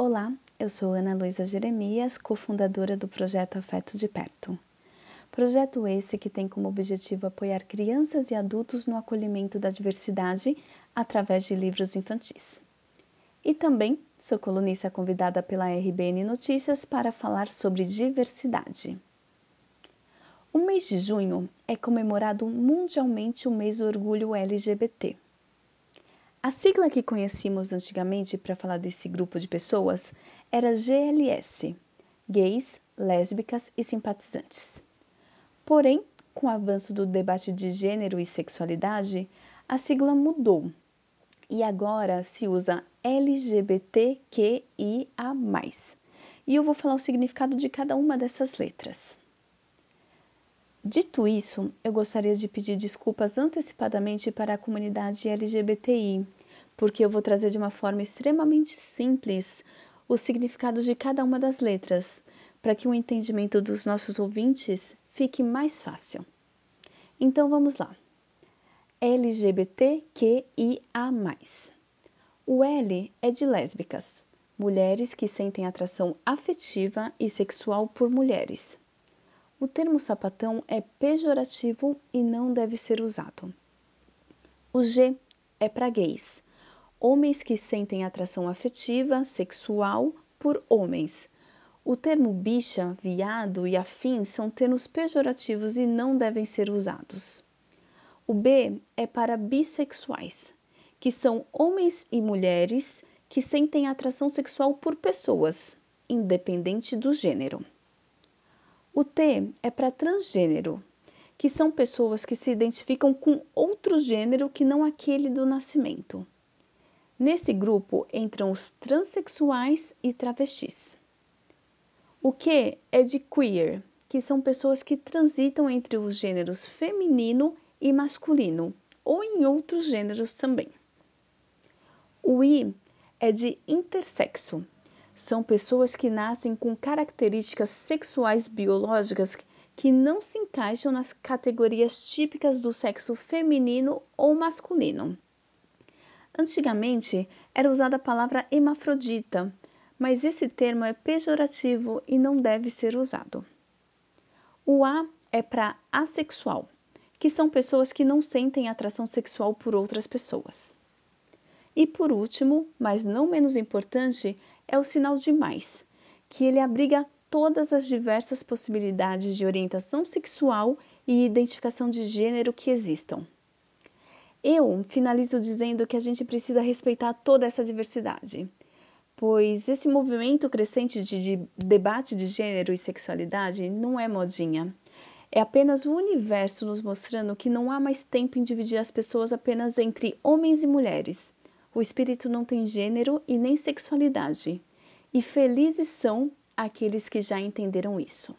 Olá, eu sou Ana Luísa Jeremias, cofundadora do projeto Afeto de Perto. Projeto esse que tem como objetivo apoiar crianças e adultos no acolhimento da diversidade através de livros infantis. E também sou colunista convidada pela RBN Notícias para falar sobre diversidade. O mês de junho é comemorado mundialmente o mês do orgulho LGBT. A sigla que conhecíamos antigamente para falar desse grupo de pessoas era GLS gays, lésbicas e simpatizantes. Porém, com o avanço do debate de gênero e sexualidade, a sigla mudou e agora se usa LGBTQIA. E eu vou falar o significado de cada uma dessas letras. Dito isso, eu gostaria de pedir desculpas antecipadamente para a comunidade LGBTI, porque eu vou trazer de uma forma extremamente simples os significados de cada uma das letras, para que o entendimento dos nossos ouvintes fique mais fácil. Então vamos lá. LGBTQIA. O L é de lésbicas, mulheres que sentem atração afetiva e sexual por mulheres. O termo sapatão é pejorativo e não deve ser usado. O G é para gays, homens que sentem atração afetiva, sexual por homens. O termo bicha, viado e afins são termos pejorativos e não devem ser usados. O B é para bissexuais, que são homens e mulheres que sentem atração sexual por pessoas, independente do gênero. O T é para transgênero, que são pessoas que se identificam com outro gênero que não aquele do nascimento. Nesse grupo entram os transexuais e travestis. O Q é de queer, que são pessoas que transitam entre os gêneros feminino e masculino, ou em outros gêneros também. O I é de intersexo, são pessoas que nascem com características sexuais biológicas que não se encaixam nas categorias típicas do sexo feminino ou masculino. Antigamente era usada a palavra hemafrodita, mas esse termo é pejorativo e não deve ser usado. O A é para assexual, que são pessoas que não sentem atração sexual por outras pessoas. E por último, mas não menos importante, é o sinal de mais, que ele abriga todas as diversas possibilidades de orientação sexual e identificação de gênero que existam. Eu finalizo dizendo que a gente precisa respeitar toda essa diversidade, pois esse movimento crescente de, de debate de gênero e sexualidade não é modinha. É apenas o universo nos mostrando que não há mais tempo em dividir as pessoas apenas entre homens e mulheres, o espírito não tem gênero e nem sexualidade, e felizes são aqueles que já entenderam isso.